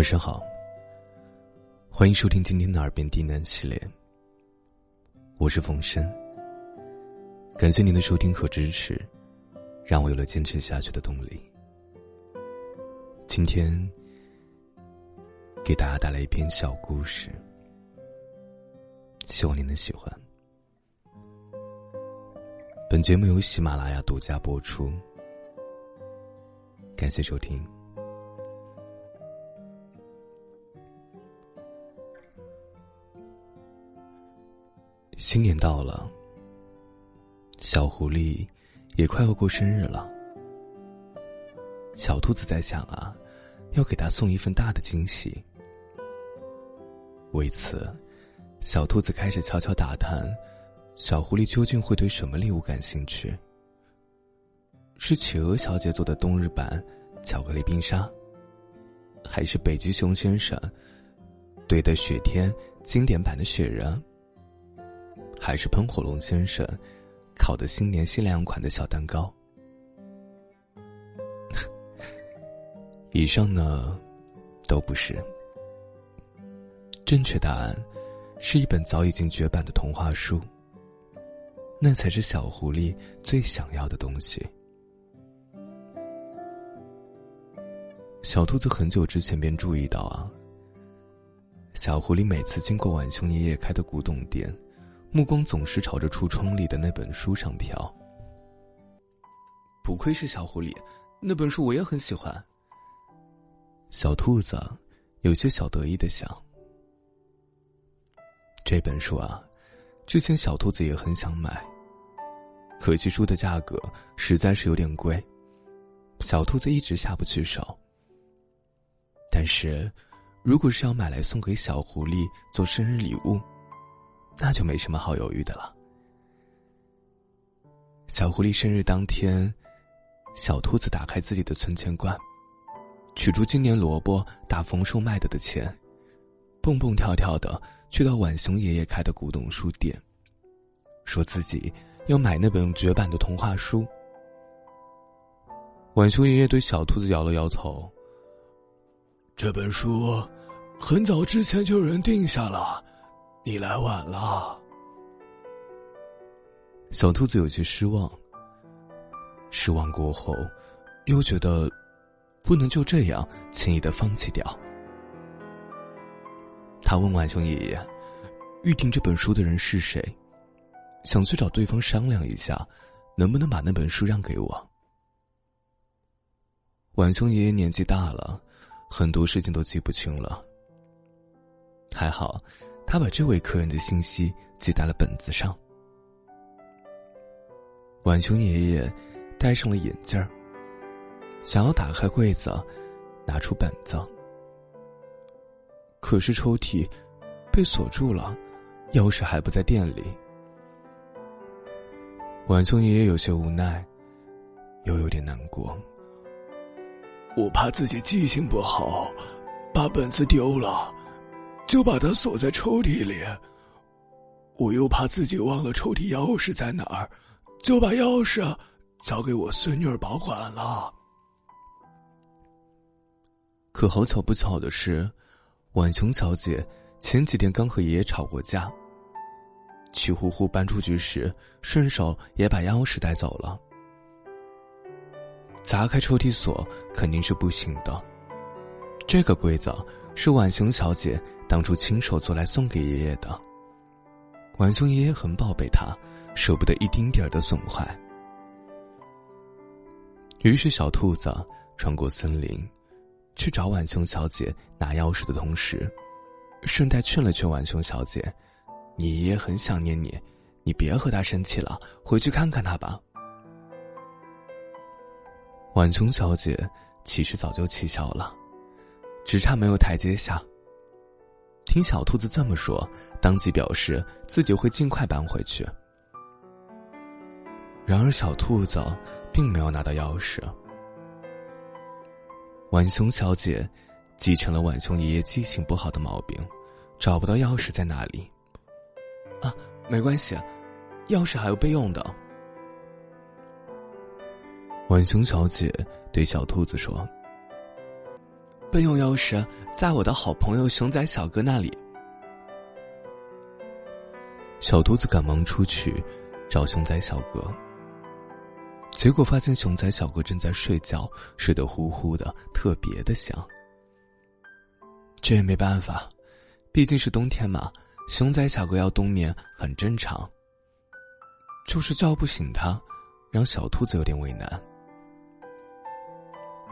晚上好，欢迎收听今天的《耳边低喃》系列。我是冯生，感谢您的收听和支持，让我有了坚持下去的动力。今天给大家带来一篇小故事，希望您能喜欢。本节目由喜马拉雅独家播出，感谢收听。新年到了，小狐狸也快要过生日了。小兔子在想啊，要给他送一份大的惊喜。为此，小兔子开始悄悄打探。小狐狸究竟会对什么礼物感兴趣？是企鹅小姐做的冬日版巧克力冰沙，还是北极熊先生堆的雪天经典版的雪人，还是喷火龙先生烤的新年限量款的小蛋糕？以上呢，都不是。正确答案是一本早已经绝版的童话书。那才是小狐狸最想要的东西。小兔子很久之前便注意到啊，小狐狸每次经过晚熊爷爷开的古董店，目光总是朝着橱窗里的那本书上飘。不愧是小狐狸，那本书我也很喜欢。小兔子有些小得意的想：“这本书啊。”之前小兔子也很想买，可惜书的价格实在是有点贵，小兔子一直下不去手。但是，如果是要买来送给小狐狸做生日礼物，那就没什么好犹豫的了。小狐狸生日当天，小兔子打开自己的存钱罐，取出今年萝卜打丰收卖的的钱，蹦蹦跳跳的。去到浣熊爷爷开的古董书店，说自己要买那本绝版的童话书。浣熊爷爷对小兔子摇了摇头：“这本书很早之前就有人定下了，你来晚了。”小兔子有些失望。失望过后，又觉得不能就这样轻易的放弃掉。他问晚熊爷爷：“预定这本书的人是谁？想去找对方商量一下，能不能把那本书让给我？”晚熊爷爷年纪大了，很多事情都记不清了。还好，他把这位客人的信息记在了本子上。浣熊爷爷戴上了眼镜儿，想要打开柜子，拿出本子。可是抽屉被锁住了，钥匙还不在店里。晚秋爷爷有些无奈，又有点难过。我怕自己记性不好，把本子丢了，就把它锁在抽屉里。我又怕自己忘了抽屉钥匙在哪儿，就把钥匙交给我孙女儿保管了。可好巧不巧的是。婉琼小姐前几天刚和爷爷吵过架，气呼呼搬出去时，顺手也把钥匙带走了。砸开抽屉锁肯定是不行的。这个柜子是浣熊小姐当初亲手做来送给爷爷的，浣熊爷爷很宝贝它，舍不得一丁点儿的损坏。于是，小兔子穿过森林。去找浣熊小姐拿钥匙的同时，顺带劝了劝浣熊小姐：“你爷爷很想念你，你别和他生气了，回去看看他吧。”浣熊小姐其实早就气消了，只差没有台阶下。听小兔子这么说，当即表示自己会尽快搬回去。然而，小兔子并没有拿到钥匙。浣熊小姐继承了浣熊爷爷记性不好的毛病，找不到钥匙在哪里。啊，没关系，钥匙还有备用的。浣熊小姐对小兔子说：“备用钥匙在我的好朋友熊仔小哥那里。小兔子赶忙出去找熊仔小哥，结果发现熊仔小哥正在睡觉，睡得呼呼的，特别的香。这也没办法，毕竟是冬天嘛，熊仔小哥要冬眠很正常。就是叫不醒他，让小兔子有点为难。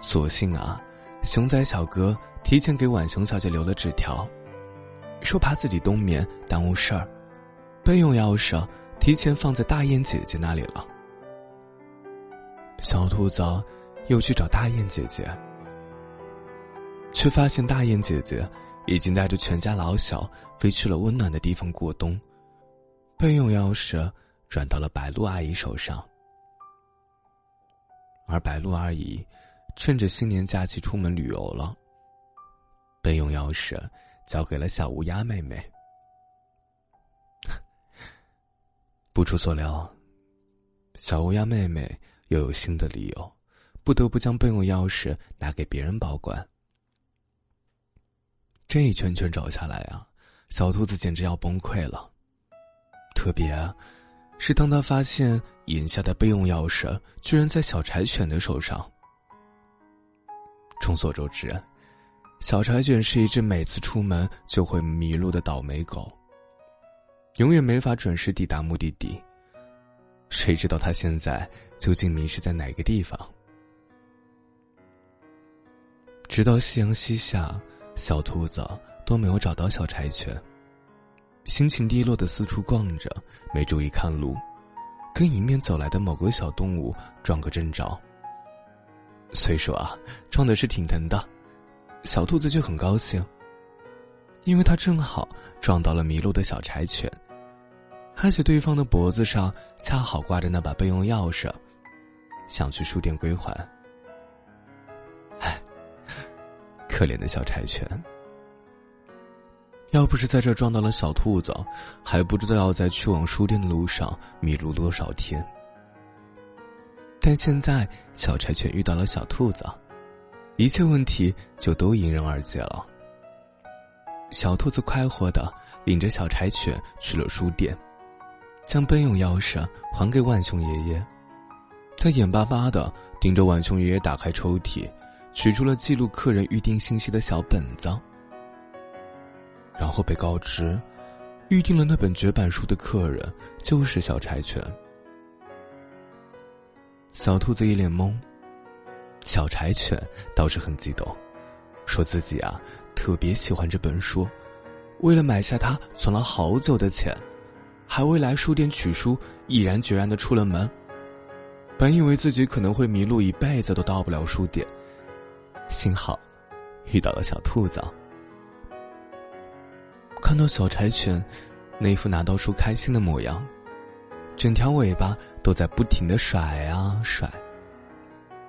索性啊，熊仔小哥提前给浣熊小姐留了纸条，说怕自己冬眠耽误事儿。备用钥匙提前放在大雁姐姐那里了。小兔子又去找大雁姐姐，却发现大雁姐姐已经带着全家老小飞去了温暖的地方过冬。备用钥匙转到了白鹿阿姨手上，而白鹿阿姨趁着新年假期出门旅游了。备用钥匙交给了小乌鸦妹妹。不出所料，小乌鸦妹妹又有新的理由，不得不将备用钥匙拿给别人保管。这一圈圈找下来啊，小兔子简直要崩溃了。特别是当他发现眼下的备用钥匙居然在小柴犬的手上。众所周知，小柴犬是一只每次出门就会迷路的倒霉狗。永远没法准时抵达目的地。谁知道它现在究竟迷失在哪个地方？直到夕阳西下，小兔子都没有找到小柴犬，心情低落的四处逛着，没注意看路，跟迎面走来的某个小动物撞个正着。虽说啊，撞的是挺疼的，小兔子却很高兴，因为它正好撞到了迷路的小柴犬。而且对方的脖子上恰好挂着那把备用钥匙，想去书店归还。唉，可怜的小柴犬，要不是在这撞到了小兔子，还不知道要在去往书店的路上迷路多少天。但现在小柴犬遇到了小兔子，一切问题就都迎刃而解了。小兔子快活的领着小柴犬去了书店。将备用钥匙还给万熊爷爷，他眼巴巴的盯着万熊爷爷打开抽屉，取出了记录客人预订信息的小本子，然后被告知，预定了那本绝版书的客人就是小柴犬。小兔子一脸懵，小柴犬倒是很激动，说自己啊特别喜欢这本书，为了买下它存了好久的钱。还未来书店取书，毅然决然的出了门。本以为自己可能会迷路一辈子都到不了书店，幸好遇到了小兔子。看到小柴犬那副拿到书开心的模样，整条尾巴都在不停的甩啊甩，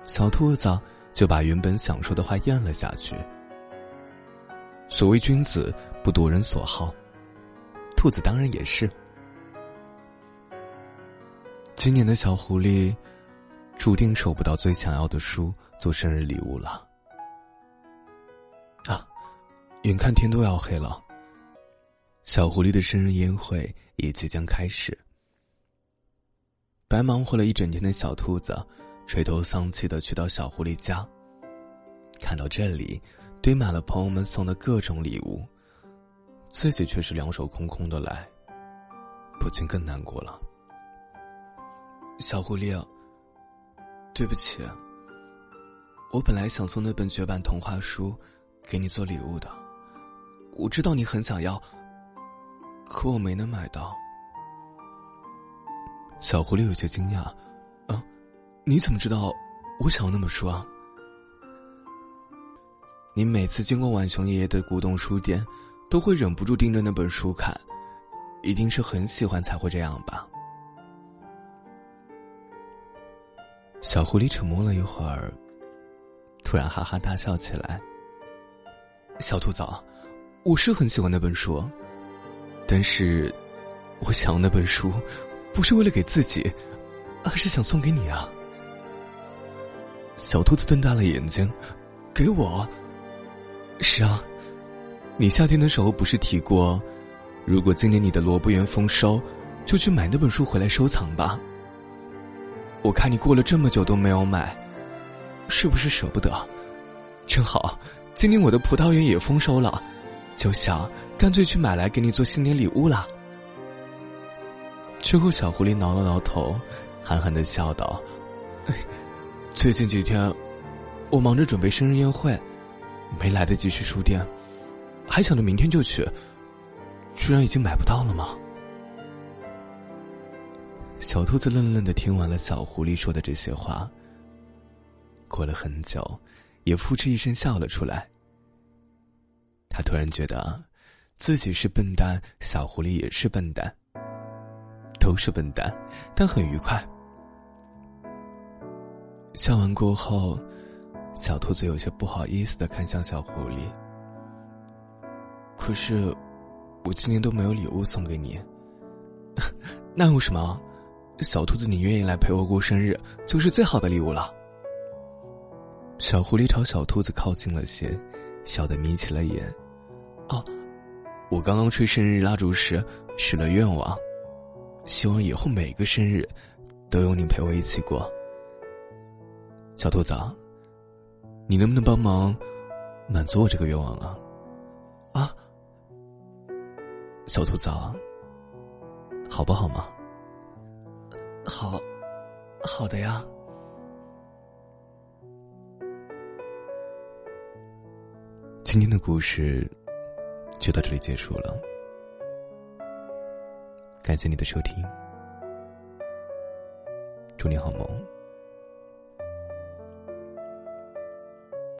小兔子就把原本想说的话咽了下去。所谓君子不夺人所好，兔子当然也是。今年的小狐狸，注定收不到最想要的书做生日礼物了。啊，眼看天都要黑了，小狐狸的生日宴会也即将开始。白忙活了一整天的小兔子，垂头丧气的去到小狐狸家，看到这里堆满了朋友们送的各种礼物，自己却是两手空空的来，不禁更难过了。小狐狸，对不起，我本来想送那本绝版童话书给你做礼物的，我知道你很想要，可我没能买到。小狐狸有些惊讶，啊，你怎么知道我想要那本书啊？你每次经过浣熊爷爷的古董书店，都会忍不住盯着那本书看，一定是很喜欢才会这样吧？小狐狸沉默了一会儿，突然哈哈大笑起来。小兔子，我是很喜欢那本书，但是，我想要那本书，不是为了给自己，而是想送给你啊！小兔子瞪大了眼睛，给我？是啊，你夏天的时候不是提过，如果今年你的萝卜园丰收，就去买那本书回来收藏吧。我看你过了这么久都没有买，是不是舍不得？正好，今年我的葡萄园也丰收了，就想干脆去买来给你做新年礼物啦。之后，小狐狸挠了挠头，憨憨的笑道：“最近几天，我忙着准备生日宴会，没来得及去书店，还想着明天就去，居然已经买不到了吗？”小兔子愣愣的听完了小狐狸说的这些话，过了很久。也扑哧一声笑了出来。他突然觉得，自己是笨蛋，小狐狸也是笨蛋，都是笨蛋，但很愉快。笑完过后，小兔子有些不好意思的看向小狐狸。可是，我今年都没有礼物送给你。那有什么？小兔子，你愿意来陪我过生日，就是最好的礼物了。小狐狸朝小兔子靠近了些，笑得眯起了眼。哦，我刚刚吹生日蜡烛时许了愿望，希望以后每个生日都有你陪我一起过。小兔子，你能不能帮忙满足我这个愿望啊？啊，小兔子，好不好嘛？好，好的呀。今天的故事就到这里结束了，感谢你的收听，祝你好梦。